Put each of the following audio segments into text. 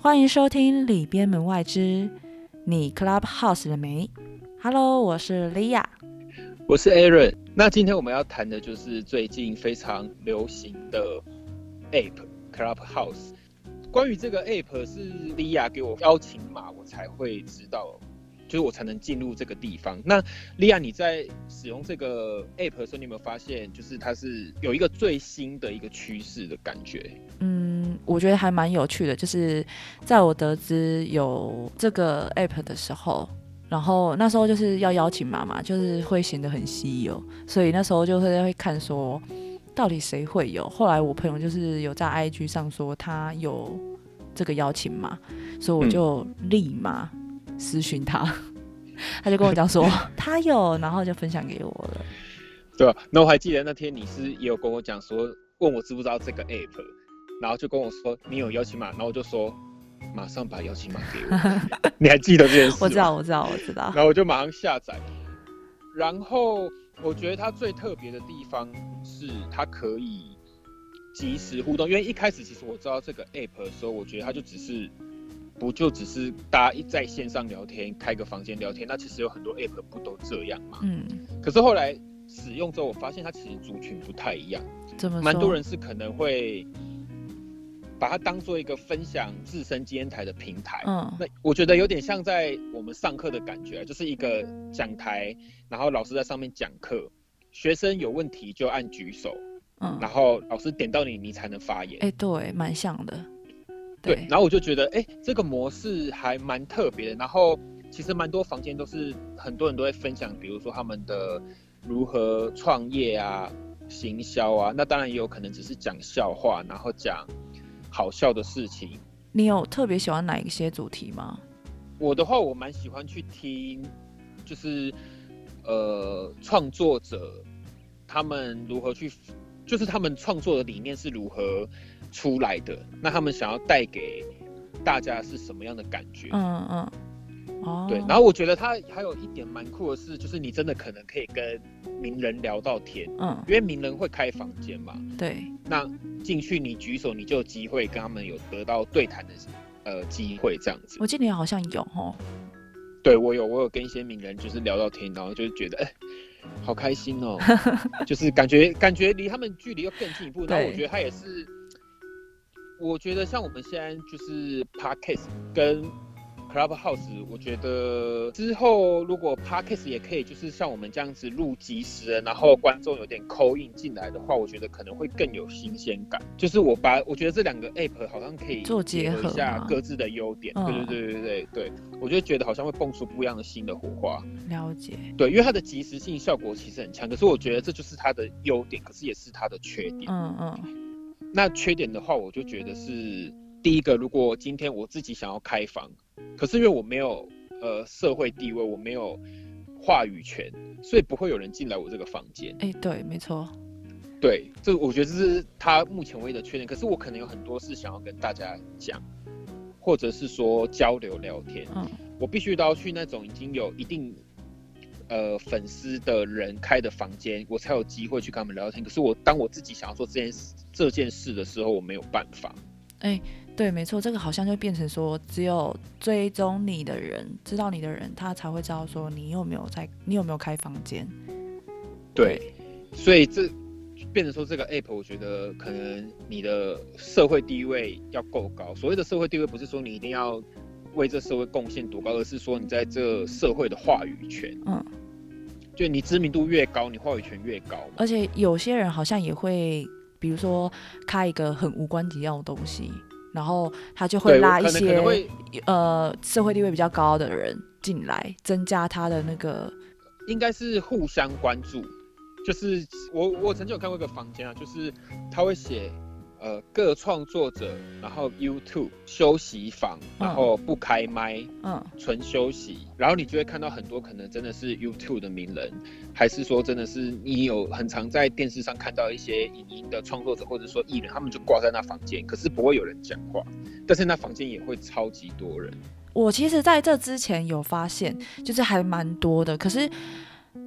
欢迎收听里边门外之你 Clubhouse 了没？Hello，我是 Lia，我是 Aaron。那今天我们要谈的就是最近非常流行的 App Clubhouse。关于这个 App 是 Lia 给我邀请码，我才会知道。就是我才能进入这个地方。那莉亚，你在使用这个 app 的时候，你有没有发现，就是它是有一个最新的一个趋势的感觉？嗯，我觉得还蛮有趣的。就是在我得知有这个 app 的时候，然后那时候就是要邀请妈妈，就是会显得很稀有，所以那时候就会会看说，到底谁会有。后来我朋友就是有在 IG 上说他有这个邀请码，所以我就立马。私讯他，他就跟我讲说 他有，然后就分享给我了。对啊，那我还记得那天你是也有跟我讲说，问我知不知道这个 app，然后就跟我说你有邀请码，然后我就说马上把邀请码给我。你还记得这件事？我知道，我知道，我知道。然后我就马上下载。然后我觉得它最特别的地方是它可以及时互动，因为一开始其实我知道这个 app 的时候，我觉得它就只是。不就只是大家一在线上聊天，开个房间聊天？那其实有很多 app 不都这样吗？嗯。可是后来使用之后，我发现它其实族群不太一样。怎么？蛮多人是可能会把它当做一个分享自身经验台的平台。嗯。那我觉得有点像在我们上课的感觉，就是一个讲台，然后老师在上面讲课，学生有问题就按举手，嗯，然后老师点到你，你才能发言。哎，对，蛮像的。对，然后我就觉得，哎，这个模式还蛮特别的。然后其实蛮多房间都是很多人都会分享，比如说他们的如何创业啊、行销啊。那当然也有可能只是讲笑话，然后讲好笑的事情。你有特别喜欢哪一些主题吗？我的话，我蛮喜欢去听，就是呃，创作者他们如何去，就是他们创作的理念是如何。出来的那他们想要带给大家是什么样的感觉？嗯嗯，哦，对。然后我觉得他还有一点蛮酷的是，就是你真的可能可以跟名人聊到天，嗯，因为名人会开房间嘛，对。那进去你举手，你就有机会跟他们有得到对谈的呃机会，这样子。我记得你好像有哦，对我有，我有跟一些名人就是聊到天，然后就是觉得哎，好开心哦，就是感觉感觉离他们距离又更进一步。那我觉得他也是。我觉得像我们现在就是 podcast 跟 clubhouse，我觉得之后如果 podcast 也可以，就是像我们这样子录即时，然后观众有点扣印进来的话，我觉得可能会更有新鲜感。就是我把我觉得这两个 app 好像可以做结合一下各自的优点。对对对对对对，我就觉得好像会蹦出不一样的新的火花。了解。对，因为它的即时性效果其实很强，可是我觉得这就是它的优点，可是也是它的缺点。嗯嗯。那缺点的话，我就觉得是第一个，如果今天我自己想要开房，可是因为我没有呃社会地位，我没有话语权，所以不会有人进来我这个房间。哎，对，没错。对，这我觉得这是他目前唯一的缺点。可是我可能有很多事想要跟大家讲，或者是说交流聊天，嗯，我必须都要去那种已经有一定。呃，粉丝的人开的房间，我才有机会去跟他们聊天。可是我当我自己想要做这件事这件事的时候，我没有办法。哎，对，没错，这个好像就变成说，只有追踪你的人，知道你的人，他才会知道说你有没有在，你有没有开房间。对，所以这变成说这个 app，我觉得可能你的社会地位要够高。所谓的社会地位，不是说你一定要。为这社会贡献多高，而是说你在这社会的话语权，嗯，就你知名度越高，你话语权越高。而且有些人好像也会，比如说开一个很无关紧要的东西，然后他就会拉一些呃社会地位比较高的人进来，增加他的那个，应该是互相关注。就是我我曾经有看过一个房间啊，就是他会写。呃，各创作者，然后 YouTube 休息房，然后不开麦，嗯，纯休息，然后你就会看到很多可能真的是 YouTube 的名人，还是说真的是你有很常在电视上看到一些影音的创作者，或者说艺人，他们就挂在那房间，可是不会有人讲话，但是那房间也会超级多人。我其实在这之前有发现，就是还蛮多的，可是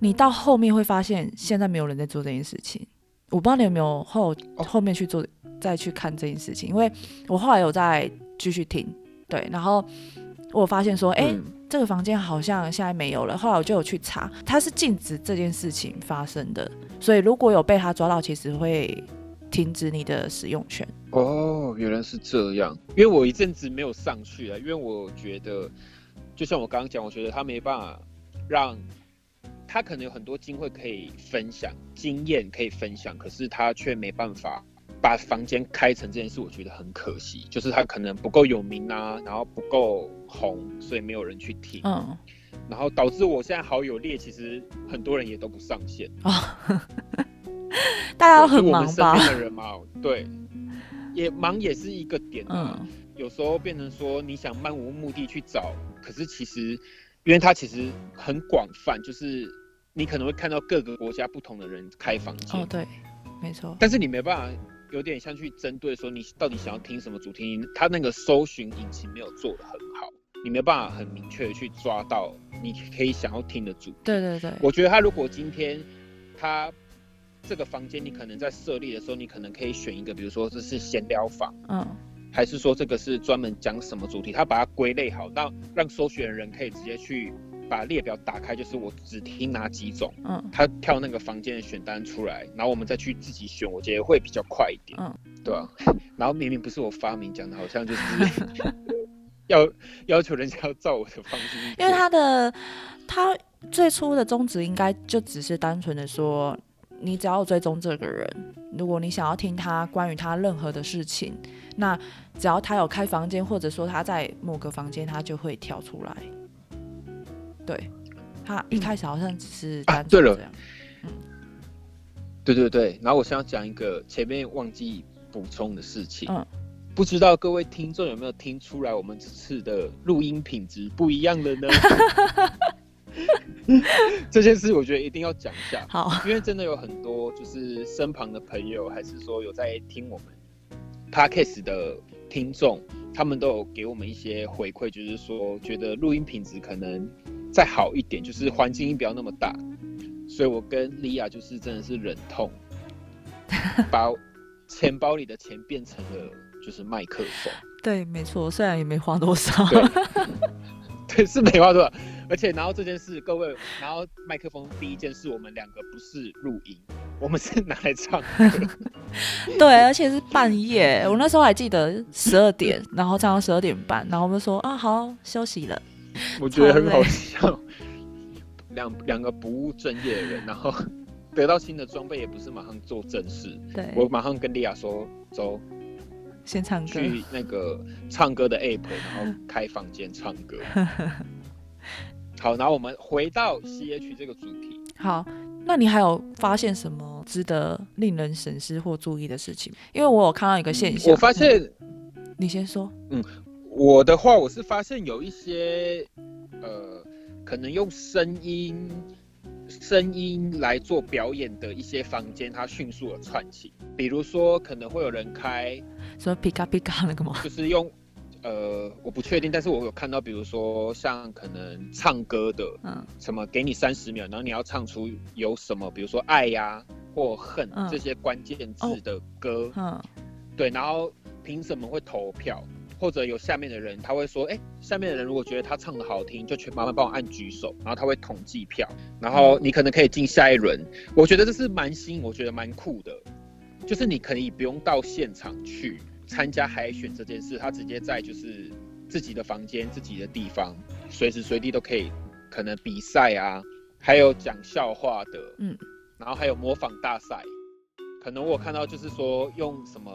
你到后面会发现，现在没有人在做这件事情。我不知道你有没有后后面去做。再去看这件事情，因为我后来有再继续听，对，然后我发现说，哎、嗯这个房间好像现在没有了。后来我就有去查，它是禁止这件事情发生的，所以如果有被他抓到，其实会停止你的使用权。哦，原来是这样。因为我一阵子没有上去了，因为我觉得，就像我刚刚讲，我觉得他没办法让他可能有很多机会可以分享，经验可以分享，可是他却没办法把房间开成这件事，我觉得很可惜。就是他可能不够有名啊，然后不够红，所以没有人去听，嗯，然后导致我现在好友列，其实很多人也都不上线。哦，大家都很就我们身？边的人嘛，对，也忙也是一个点啊。嗯，有时候变成说你想漫无目的去找，可是其实，因为它其实很广泛，就是你可能会看到各个国家不同的人开房间，哦，对，没错，但是你没办法，有点像去针对说你到底想要听什么主题，它那个搜寻引擎没有做的很好，你没有办法很明确的去抓到你可以想要听的主题。对对对，我觉得他如果今天他这个房间，你可能在设立的时候，你可能可以选一个，比如说这是闲聊房。嗯，还是说这个是专门讲什么主题？他把它归类好，让让搜寻的人可以直接去把列表打开，就是我只听哪几种，嗯，他跳那个房间的选单出来，然后我们再去自己选，我觉得会比较快一点。嗯，对啊。然后明明不是我发明讲的，好像就是 要要求人家要照我的方式，因为他的他最初的宗旨应该就只是单纯的说，你只要追踪这个人，如果你想要听他关于他任何的事情，那只要他有开房间，或者说他在某个房间，他就会跳出来。对，他一开始好像只是啊对了这样。对对对，然后我想要讲一个前面忘记补充的事情。嗯不知道各位听众有没有听出来，我们这次的录音品质不一样了呢？这件事我觉得一定要讲一下，好，因为真的有很多就是身旁的朋友，还是说有在听我们 podcast 的听众，他们都有给我们一些回馈，就是说觉得录音品质可能再好一点，就是环境音不要那么大。所以我跟莉亚就是真的是忍痛，把钱包里的钱变成了就是麦克风。对，没错，虽然也没花多少。对，对，是没花多少。而且，然后这件事，各位，然后麦克风第一件事，我们两个不是录音，我们是拿来唱歌。对，而且是半夜，我那时候还记得十二点，然后唱到十二点半，然后我们说啊，好休息了。我觉得很好笑。两两个不务正业的人，然后 得到新的装备，也不是马上做正事。对，我马上跟莉亚说，走先唱歌。去那个唱歌的 app，然后开房间唱歌。好，然后我们回到 CH 这个主题。好，那你还有发现什么值得令人审视或注意的事情？因为我有看到一个现象，我发现嗯你先说。我的话，我是发现有一些呃，可能用声音声音来做表演的一些房间，它迅速的串起。比如说，可能会有人开，什么皮卡皮卡那个吗？就是用呃，我不确定，但是我有看到，比如说像可能唱歌的，嗯。什么给你三十秒，然后你要唱出有什么，比如说爱呀、或恨嗯。这些关键字的歌，嗯。对，然后评审们会投票，或者有下面的人他会说，哎，下面的人如果觉得他唱的好听，就全麻烦帮我按举手，然后他会统计票，然后你可能可以进下一轮。我觉得这是蛮新，我觉得蛮酷的，就是你可以不用到现场去参加海选这件事，他直接在就是自己的房间、自己的地方，随时随地都可以，可能比赛啊，还有讲笑话的，嗯，然后还有模仿大赛。可能我看到就是说用什么，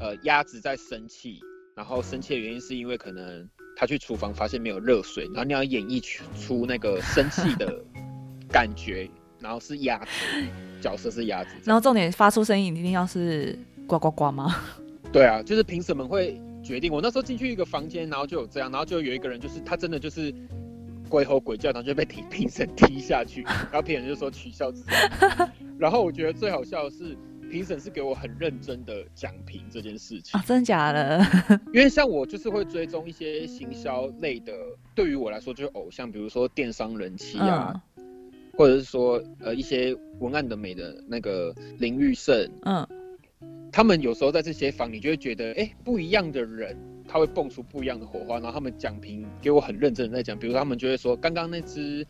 呃，鸭子在生气，然后生气的原因是因为可能他去厨房发现没有热水，然后你要演绎出出那个生气的 感觉，然后是鸭子，角色是鸭子。然后重点发出声音一定要是呱呱呱吗？对啊，就是评审们会决定。我那时候进去一个房间，然后就有这样，然后就有一个人，就是他真的就是鬼吼鬼叫，然后就被评评审踢下去，然后评审就说取消资格。然后我觉得最好笑的是，评审是给我很认真的讲评这件事情啊，，真的假的？因为像我就是会追踪一些行销类的，对于我来说就是偶像，比如说电商人气啊，嗯。或者是说呃一些文案的美的那个林玉胜，嗯。他们有时候在这些房，你就会觉得，哎、不一样的人他会蹦出不一样的火花，然后他们讲评给我很认真的在讲，比如他们就会说，刚刚那只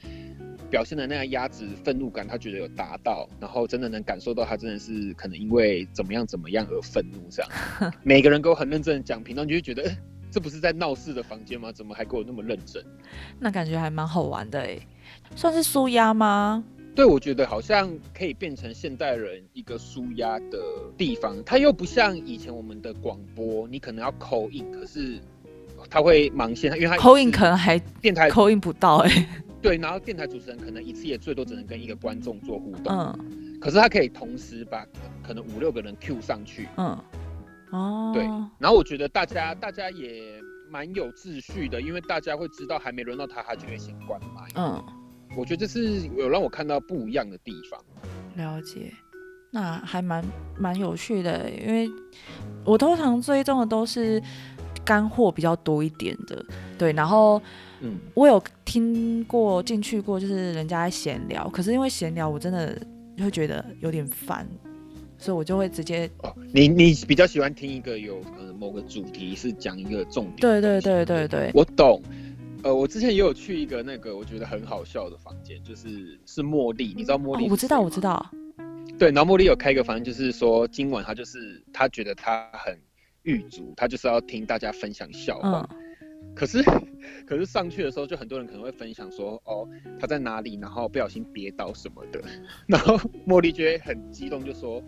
表现的那个鸭子愤怒感，他觉得有达到，然后真的能感受到他真的是可能因为怎么样怎么样而愤怒这样。每个人给我很认真的讲评，然后你就觉得，这不是在闹事的房间吗？怎么还给我那么认真？那感觉还蛮好玩的哎，算是舒压吗？对，我觉得好像可以变成现代人一个舒压的地方。它又不像以前我们的广播，你可能要口音，可是他会忙线，因为他口音可能还电台口音不到哎。对，然后电台主持人可能一次也最多只能跟一个观众做互动。嗯。可是他可以同时把可能五六个人 Q 上去。嗯。哦。对。然后我觉得大家大家也蛮有秩序的，因为大家会知道还没轮到他，他就会先关麦。嗯。我觉得这是有让我看到不一样的地方。了解，那还蛮蛮有趣的，因为我通常追踪的都是干货比较多一点的，对。然后，嗯，我有听过进去过，就是人家在闲聊，可是因为闲聊，我真的会觉得有点烦，所以我就会直接哦，你你比较喜欢听一个有呃某个主题是讲一个重点，对对对对对，我懂。呃，我之前也有去一个那个我觉得很好笑的房间，就是是茉莉，你知道茉莉？我知道，我知道。对，然后茉莉有开一个房间，就是说今晚她就是她觉得她很狱足，她就是要听大家分享笑话。可是，可是上去的时候，就很多人可能会分享说，哦，他在哪里，然后不小心跌倒什么的。然后茉莉觉得很激动，就说：“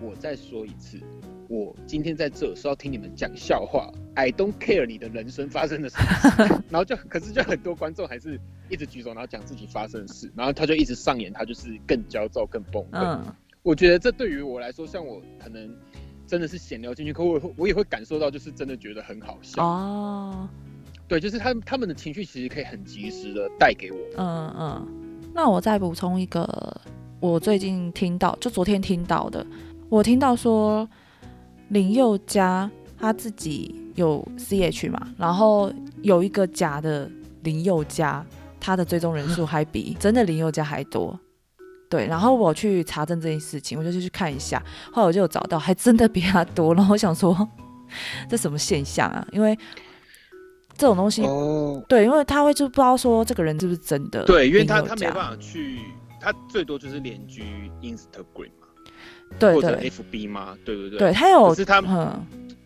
我再说一次。”我今天在这是要听你们讲笑话，I don't care 你的人生发生的事，然后就可是就很多观众还是一直举手，然后讲自己发生的事，然后他就一直上演，他就是更焦躁、更崩溃。嗯，我觉得这对于我来说，像我可能真的是闲聊进去，可我我也会感受到，就是真的觉得很好笑哦。对，就是他他们的情绪其实可以很及时的带给我。嗯嗯，那我再补充一个，我最近听到，就昨天听到的，我听到说。林宥嘉他自己有 CH 嘛，然后有一个假的林宥嘉，他的追踪人数 还比真的林宥嘉还多。对，然后我去查证这件事情，我就去看一下，后来我就有找到，还真的比他多。然后我想说，这什么现象啊？因为这种东西，对，因为他会就不知道说这个人是不是真的。对，因为他他没办法去，他最多就是连居 Instagram。对或者 FB 吗？对对对，对他有，可是他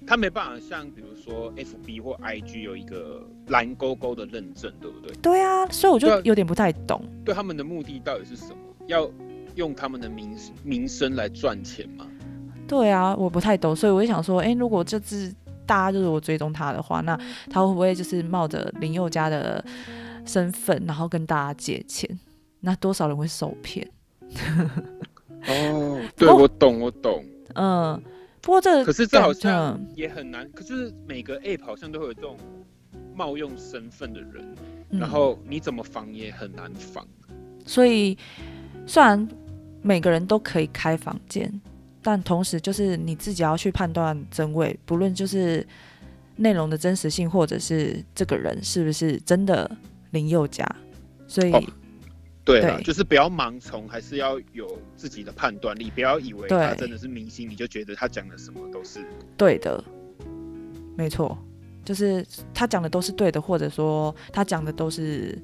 他没办法像比如说 FB 或 IG 有一个蓝勾勾的认证，对不对？对啊，所以我就有点不太懂，对他们的目的到底是什么？要用他们的名名声来赚钱吗？对啊，我不太懂，所以我就想说，哎，如果这次大家就是我追踪他的话，那他会不会就是冒着林宥嘉的身份，然后跟大家借钱？那多少人会受骗？哦，对，我懂，我懂。嗯，不过这可是这好像也很难。可是每个 App 好像都会有这种冒用身份的人，然后你怎么防也很难防。所以虽然每个人都可以开房间，但同时就是你自己要去判断真伪，不论就是内容的真实性，或者是这个人是不是真的林宥嘉。所以。对啊，就是不要盲从，还是要有自己的判断力。不要以为他真的是明星，你就觉得他讲的什么都是对的。没错，就是他讲的都是对的，或者说他讲的都是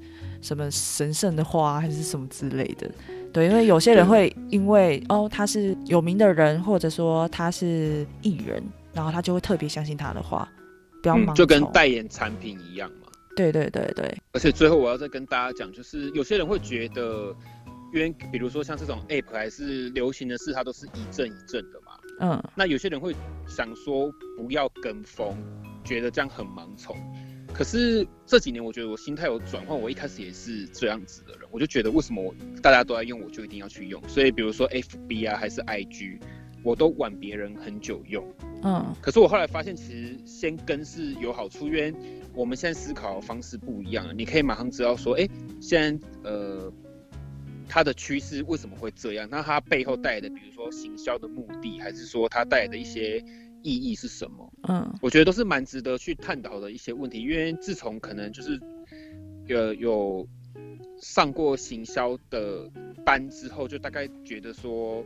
什么神圣的话，还是什么之类的。对，因为有些人会因为哦他是有名的人，或者说他是艺人，然后他就会特别相信他的话。不要盲就跟代言产品一样嘛。对对对对，而且最后我要再跟大家讲，就是有些人会觉得，因为比如说像这种 app 还是流行的事，它都是一阵一阵的嘛。嗯。那有些人会想说不要跟风，觉得这样很盲从。可是这几年我觉得我心态有转换，我一开始也是这样子的人，我就觉得为什么大家都在用，我就一定要去用。所以比如说 FB 啊，还是 IG，我都晚别人很久用。嗯。可是我后来发现，其实先跟是有好处，因为我们现在思考的方式不一样了，你可以马上知道说，哎，现在呃，它的趋势为什么会这样？那它背后带来的，比如说行销的目的，还是说它带来的一些意义是什么？嗯，我觉得都是蛮值得去探讨的一些问题。因为自从可能就是有有上过行销的班之后，就大概觉得说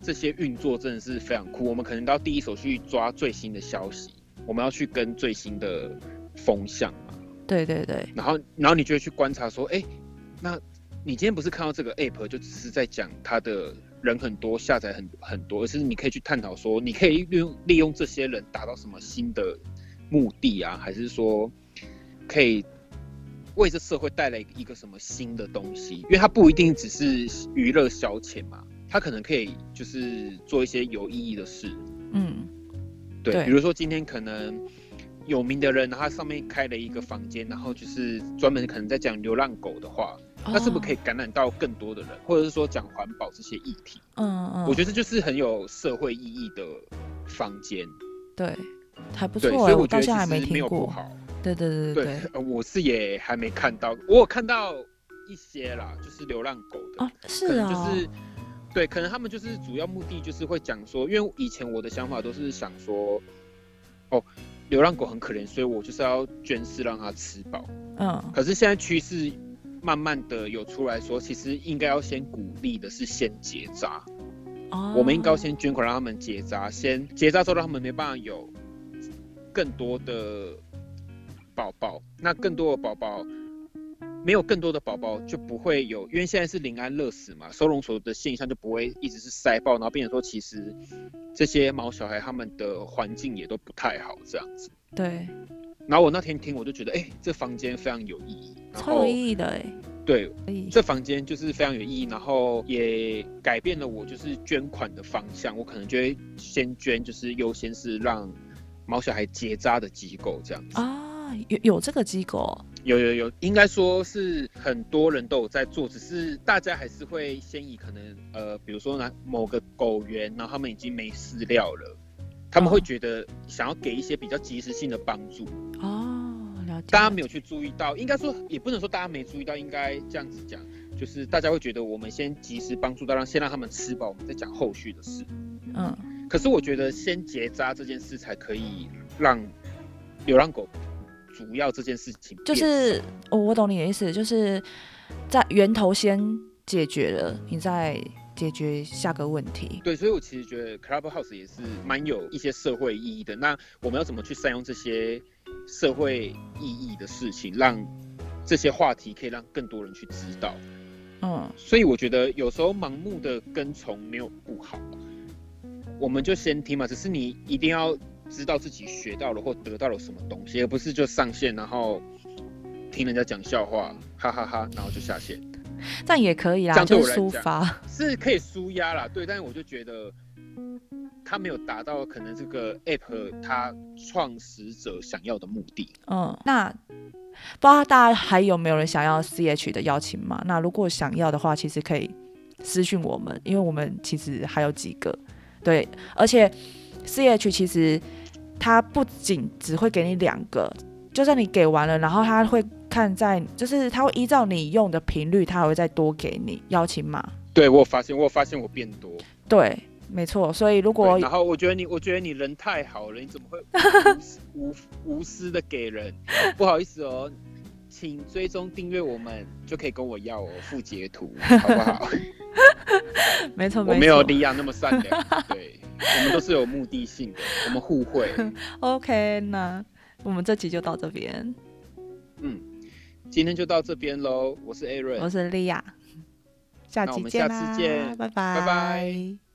这些运作真的是非常酷。我们可能都要第一手去抓最新的消息。我们要去跟最新的风向嘛。对对对。然后，然后你就会去观察说，哎，那你今天不是看到这个 app 就只是在讲它的人很多，下载很很多，而是你可以去探讨说，你可以利用利用这些人达到什么新的目的啊？还是说可以为这社会带来一个什么新的东西？因为它不一定只是娱乐消遣嘛。它可能可以就是做一些有意义的事，嗯，对，比如说今天可能有名的人，他上面开了一个房间，然后就是专门可能在讲流浪狗的话，那是不是可以感染到更多的人，或者是说讲环保这些议题？嗯嗯，我觉得就是很有社会意义的房间，对，还不错，所以我觉得其实没听过，好，对对对对对，我是也还没看到，我有看到一些啦，就是流浪狗的啊，是啊，就是。对，可能他们就是主要目的就是会讲说，因为以前我的想法都是想说，哦，流浪狗很可怜，所以我就是要捐饲让它吃饱。嗯。可是现在趋势慢慢的有出来说，其实应该要先鼓励的是先结扎。哦。我们应该要先捐款让他们结扎，先结扎之后让他们没办法有更多的宝宝，那更多的宝宝。没有更多的宝宝就不会有，因为现在是临安乐死嘛，收容所的现象就不会一直是塞爆，然后变成说其实这些毛小孩他们的环境也都不太好这样子。对。然后我那天听我就觉得，哎，这房间非常有意义，超有意义的哎。对，这房间就是非常有意义，然后也改变了我就是捐款的方向，我可能就会先捐，就是优先是让毛小孩结扎的机构这样子。啊，有有这个机构。有有有，应该说是很多人都有在做，只是大家还是会先以可能呃，比如说呢某个狗园，然后他们已经没饲料了，他们会觉得想要给一些比较及时性的帮助。大家没有去注意到，应该说也不能说大家没注意到，应该这样子讲，就是大家会觉得我们先及时帮助到，让先让他们吃饱，我们再讲后续的事。嗯。可是我觉得先结扎这件事才可以让流浪狗。主要这件事情就是，我我懂你的意思，就是在源头先解决了，你再解决下个问题。对，所以我其实觉得 Clubhouse 也是蛮有一些社会意义的。那我们要怎么去善用这些社会意义的事情，让这些话题可以让更多人去知道？嗯，所以我觉得有时候盲目的跟从没有不好，我们就先听嘛。只是你一定要。知道自己学到了或得到了什么东西，而不是就上线然后听人家讲笑话，哈哈哈，然后就下线。这样也可以啦，就是抒发，是可以舒压啦。对，但是我就觉得他没有达到可能这个 app 它创始者想要的目的。嗯，那不知道大家还有没有人想要 ch 的邀请吗？那如果想要的话，其实可以私讯我们，因为我们其实还有几个。对，而且 ch 其实。他不仅只会给你两个，就算你给完了，然后他会看在，就是他会依照你用的频率，他还会再多给你邀请码。对我发现，我发现我变多。对，没错。所以如果然后我觉得你，我觉得你人太好了，你怎么会无 无私的给人？不好意思哦，请追踪订阅我们，就可以跟我要哦，附截图，好不好？没错，我没有利亚那么善良。对。我们都是有目的性的，我们互惠。OK，那我们这集就到这边。嗯，今天就到这边喽。我是 Aaron，我是莉亚，下期见啦，拜拜，拜拜。